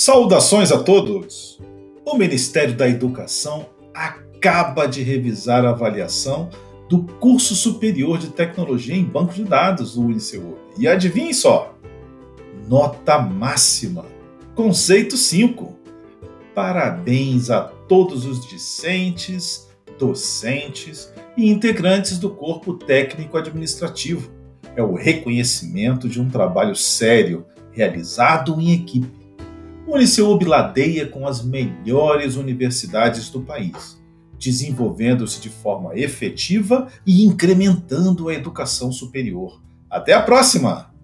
Saudações a todos! O Ministério da Educação acaba de revisar a avaliação do curso superior de tecnologia em banco de dados do UniceuB. E adivinhem só, nota máxima, conceito 5. Parabéns a todos os discentes, docentes e integrantes do corpo técnico administrativo. É o reconhecimento de um trabalho sério realizado em equipe o Liceu ladeia com as melhores universidades do país, desenvolvendo-se de forma efetiva e incrementando a educação superior. Até a próxima!